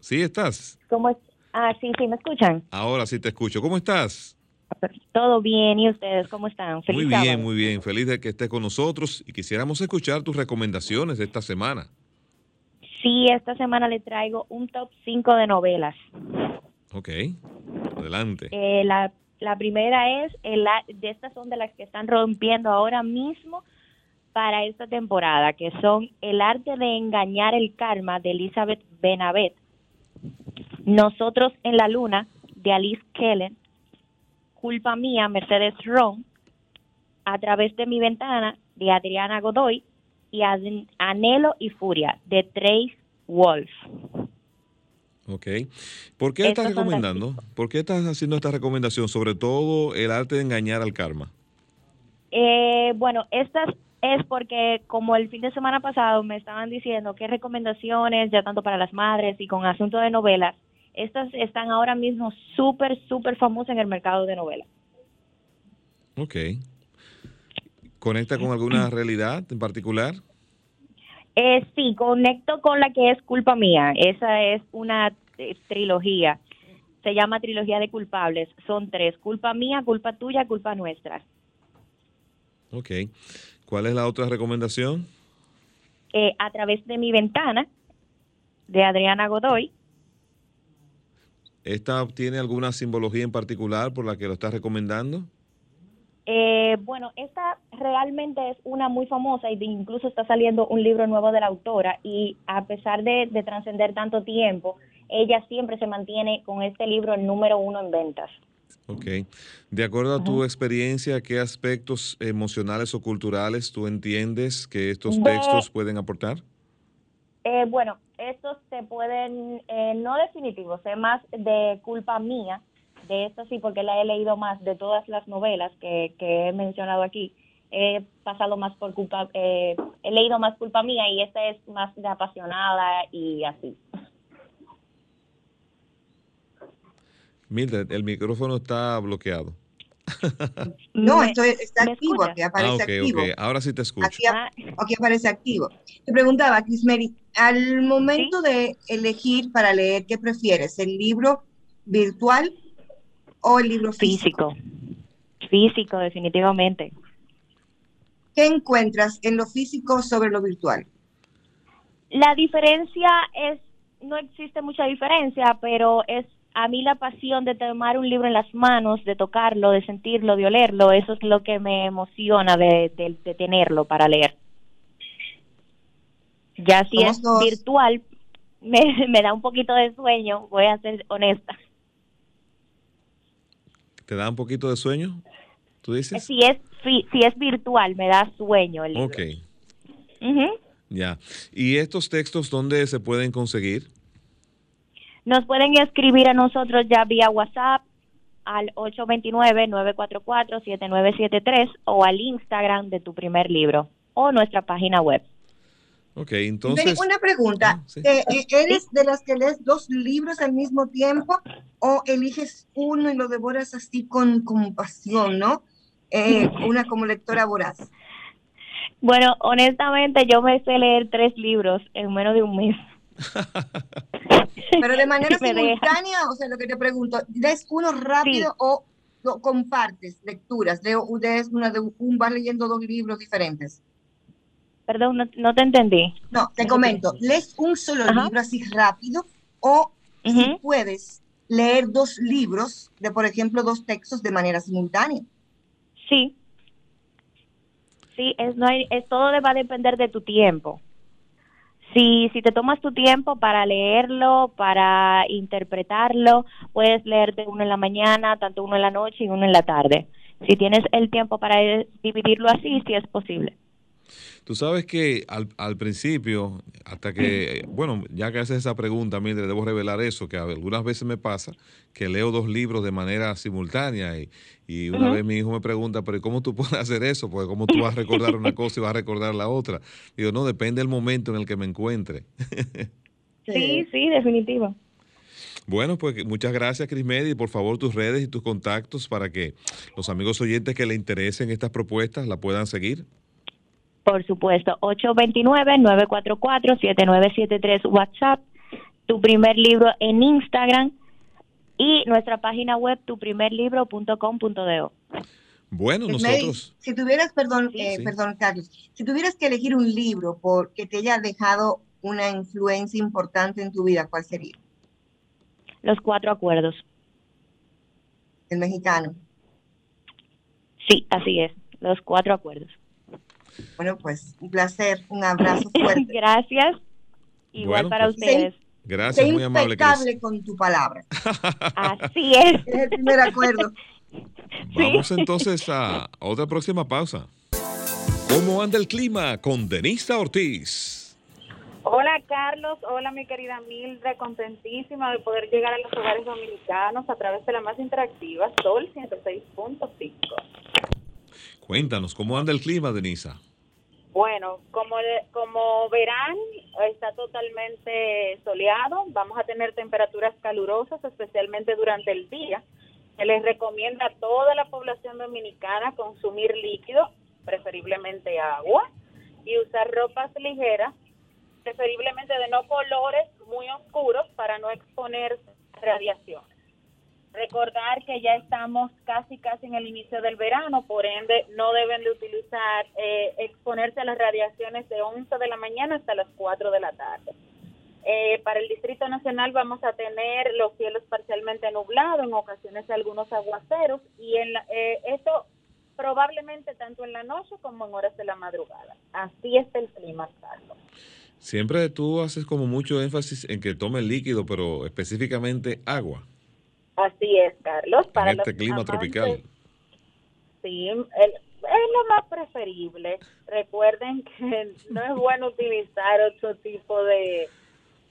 ¿Sí estás? ¿Cómo, Ah, sí, sí, ¿me escuchan? Ahora sí te escucho. ¿Cómo estás? Todo bien, ¿y ustedes cómo están? muy bien, muy bien. Feliz de que estés con nosotros y quisiéramos escuchar tus recomendaciones de esta semana. Sí, esta semana le traigo un top 5 de novelas. Ok, adelante. Eh, la, la, primera es, el, de estas son de las que están rompiendo ahora mismo para esta temporada, que son El arte de engañar el karma de Elizabeth Benavet, Nosotros en la luna de Alice Kellen, Culpa mía, Mercedes Ron, A través de mi ventana de Adriana Godoy y Anhelo y Furia de Trace Wolf. Ok. ¿Por qué estás recomendando? ¿Por qué estás haciendo esta recomendación? Sobre todo el arte de engañar al karma. Eh, bueno, estas es porque como el fin de semana pasado me estaban diciendo qué recomendaciones, ya tanto para las madres y con asunto de novelas, estas están ahora mismo súper, súper famosas en el mercado de novelas. Ok. ¿Conecta con alguna realidad en particular? Eh, sí, conecto con la que es culpa mía. Esa es una eh, trilogía. Se llama trilogía de culpables. Son tres. Culpa mía, culpa tuya, culpa nuestra. Ok. ¿Cuál es la otra recomendación? Eh, a través de mi ventana, de Adriana Godoy. ¿Esta tiene alguna simbología en particular por la que lo estás recomendando? Eh, bueno, esta realmente es una muy famosa y incluso está saliendo un libro nuevo de la autora y a pesar de, de trascender tanto tiempo, ella siempre se mantiene con este libro el número uno en ventas. Ok. De acuerdo a tu experiencia, ¿qué aspectos emocionales o culturales tú entiendes que estos textos pueden aportar? Eh, bueno, estos se pueden, eh, no definitivos, es más de culpa mía, de esto sí, porque la he leído más de todas las novelas que, he mencionado aquí. He pasado más por culpa, eh, he leído más culpa mía y esta es más de apasionada y así. Mildred, el micrófono está bloqueado. No, estoy, está activo, aquí aparece ah, activo. Ahora sí te escucho. Aquí, aparece activo. Te preguntaba, Crismeri, al momento de elegir para leer, ¿qué prefieres? ¿El libro virtual o el libro físico? Físico, definitivamente. ¿Qué encuentras en lo físico sobre lo virtual? La diferencia es, no existe mucha diferencia, pero es a mí la pasión de tomar un libro en las manos, de tocarlo, de sentirlo, de olerlo, eso es lo que me emociona de, tenerlo para leer. Ya si es virtual, me, da un poquito de sueño, voy a ser honesta. ¿Te da un poquito de sueño? ¿Tú dices? Si es, si, es virtual, me da sueño el libro. Ok. Ya. ¿Y estos textos dónde se pueden conseguir? Nos pueden escribir a nosotros ya vía WhatsApp al 829-944-7973 o al Instagram de tu primer libro o nuestra página web. Ok, entonces... Una pregunta. Ah, eh, eh, ¿Eres de las que lees dos libros al mismo tiempo o eliges uno y lo devoras así con, con pasión, no? Eh, una como lectora voraz. Bueno, honestamente yo me sé leer tres libros en menos de un mes. Pero de manera simultánea, o sea, lo que te pregunto, ¿lees uno rápido o compartes lecturas? ¿De, una de un, vas leyendo dos libros diferentes? Perdón, no, te entendí. No, te comento, ¿lees un solo libro así rápido o si puedes leer dos libros de, por ejemplo, dos textos de manera simultánea? Sí. Sí, es, no hay, es, todo va a depender de tu tiempo. Si, si te tomas tu tiempo para leerlo, para interpretarlo, puedes leerte uno en la mañana, tanto uno en la noche y uno en la tarde. Si tienes el tiempo para dividirlo así, sí es posible. Tú sabes que al, al, principio, hasta que, bueno, ya que haces esa pregunta, mí debo revelar eso, que algunas veces me pasa que leo dos libros de manera simultánea y, y una vez mi hijo me pregunta, pero ¿cómo tú puedes hacer eso? Porque ¿cómo tú vas a recordar una cosa y vas a recordar la otra? Digo, no, depende del momento en el que me encuentre. sí, sí, definitivo. Bueno, pues muchas gracias, Cris Medi. Por favor, tus redes y tus contactos para que los amigos oyentes que le interesen estas propuestas la puedan seguir. Por supuesto, 829-944-7973 WhatsApp, tu primer libro en Instagram, y nuestra página web tuprimerlibro.com.do. Bueno, nosotros. si tuvieras, perdón, eh, perdón, Carlos, si tuvieras que elegir un libro por que te haya dejado una influencia importante en tu vida, ¿cuál sería? Los cuatro acuerdos. El mexicano. Sí, así es, los cuatro acuerdos. Bueno, pues un placer, un abrazo fuerte. Gracias. Igual para pues, ustedes. Gracias, muy amable. con tu palabra. Así es. Es el primer acuerdo. Vamos entonces a otra próxima pausa. ¿Cómo anda el clima con Denisa Ortiz? Hola Carlos, hola mi querida Mildred, contentísima de poder llegar a los hogares dominicanos a través de la más interactiva Sol 106.5. Cuéntanos, ¿cómo anda el clima, Denisa? Bueno, como, como verán, está totalmente soleado. Vamos a tener temperaturas calurosas, especialmente durante el día. Se les recomienda a toda la población dominicana consumir líquido, preferiblemente agua, y usar ropas ligeras, preferiblemente de no colores muy oscuros para no exponerse a radiación. Recordar que ya estamos casi casi en el inicio del verano, por ende no deben de utilizar, eh, exponerse a las radiaciones de 11 de la mañana hasta las 4 de la tarde. Eh, para el Distrito Nacional vamos a tener los cielos parcialmente nublados, en ocasiones algunos aguaceros, y en eh, esto probablemente tanto en la noche como en horas de la madrugada. Así es el clima, Carlos. Siempre tú haces como mucho énfasis en que tome líquido, pero específicamente agua. Así es, Carlos. Para este clima tropical. Sí, es lo más preferible. Recuerden que no es bueno utilizar otro tipo de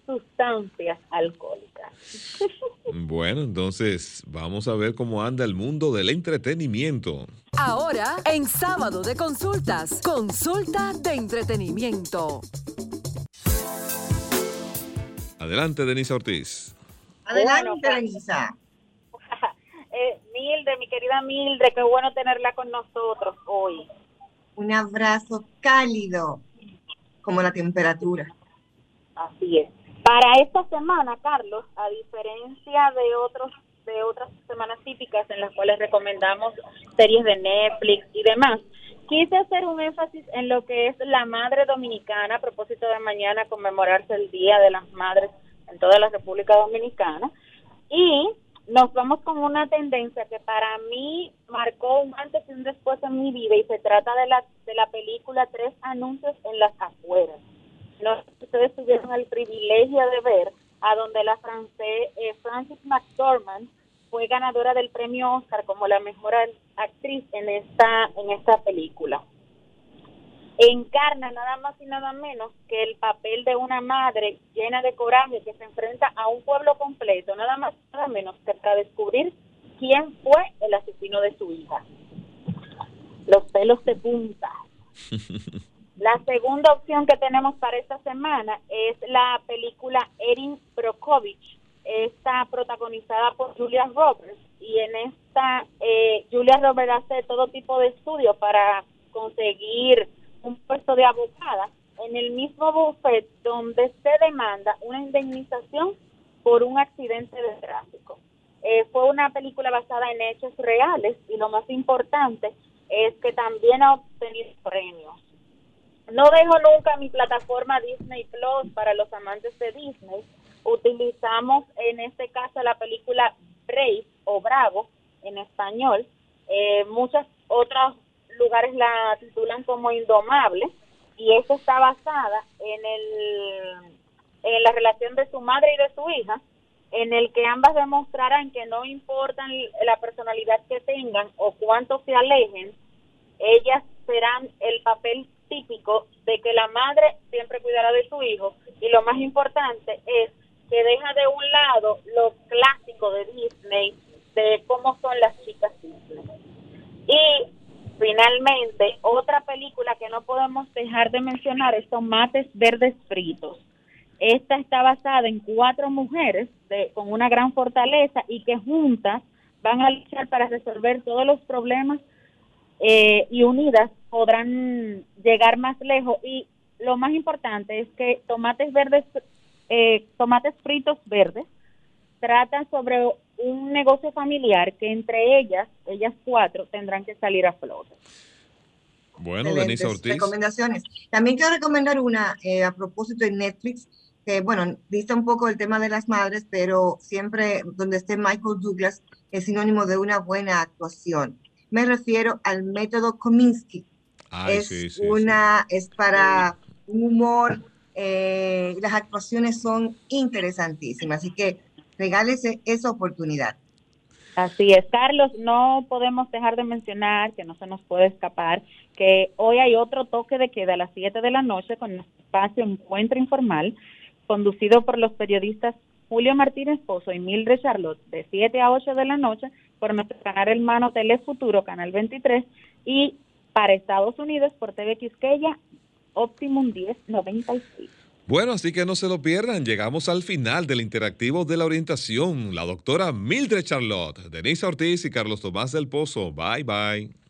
sustancias alcohólicas. Bueno, entonces vamos a ver cómo anda el mundo del entretenimiento. Ahora, en sábado de consultas, consulta de entretenimiento. Adelante, Denisa Ortiz. Adelante, Denisa. Mildred, mi querida Mildred, qué bueno tenerla con nosotros hoy. Un abrazo cálido, como la temperatura. Así es. Para esta semana, Carlos, a diferencia de otros de otras semanas típicas en las cuales recomendamos series de Netflix y demás, quise hacer un énfasis en lo que es la madre dominicana a propósito de mañana conmemorarse el Día de las Madres en toda la República Dominicana y nos vamos con una tendencia que para mí marcó un antes y un después en mi vida y se trata de la, de la película Tres Anuncios en las Afueras. No ustedes tuvieron el privilegio de ver a donde la francés eh, Frances McDormand fue ganadora del premio Oscar como la mejor actriz en esta en esta película encarna nada más y nada menos que el papel de una madre llena de coraje que se enfrenta a un pueblo completo, nada más y nada menos que para descubrir quién fue el asesino de su hija. Los pelos de punta. La segunda opción que tenemos para esta semana es la película Erin Brockovich. Está protagonizada por Julia Roberts y en esta eh, Julia Roberts hace todo tipo de estudios para conseguir un puesto de abogada en el mismo bufete donde se demanda una indemnización por un accidente de tráfico. Eh, fue una película basada en hechos reales y lo más importante es que también ha obtenido premios. No dejo nunca mi plataforma Disney Plus para los amantes de Disney. Utilizamos en este caso la película Brave o Bravo en español. Eh, muchas otras lugares la titulan como Indomable y eso está basada en el en la relación de su madre y de su hija en el que ambas demostrarán que no importa la personalidad que tengan o cuánto se alejen, ellas serán el papel típico de que la madre siempre cuidará de su hijo y lo más importante es que deja de un lado los clásicos de Disney de cómo son las chicas Disney. Y Finalmente, otra película que no podemos dejar de mencionar es Tomates Verdes Fritos. Esta está basada en cuatro mujeres con una gran fortaleza y que juntas van a luchar para resolver todos los problemas eh, y unidas podrán llegar más lejos. Y lo más importante es que Tomates Verdes, eh, Tomates Fritos Verdes tratan sobre un negocio familiar que entre ellas, ellas cuatro, tendrán que salir a flote. Bueno, Denise Ortiz. Recomendaciones. También quiero recomendar una eh, a propósito de Netflix, que bueno, dice un poco el tema de las madres, pero siempre donde esté Michael Douglas es sinónimo de una buena actuación. Me refiero al método Kominsky. es una, es para un humor, eh, las actuaciones son interesantísimas, así que regálese esa oportunidad. Así es, Carlos, no podemos dejar de mencionar, que no se nos puede escapar, que hoy hay otro toque de queda a las 7 de la noche con nuestro espacio Encuentro Informal, conducido por los periodistas Julio Martínez Pozo y Mildred Charlotte, de 7 a 8 de la noche, por nuestro canal hermano Telefuturo, Canal 23, y para Estados Unidos por TV Quisqueya, Optimum 1096. Bueno, así que no se lo pierdan. Llegamos al final del interactivo de la orientación. La doctora Mildred Charlotte, Denise Ortiz y Carlos Tomás del Pozo. Bye bye.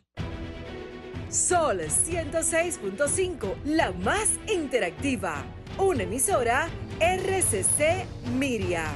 Sol 106.5, la más interactiva. Una emisora RCC Miria.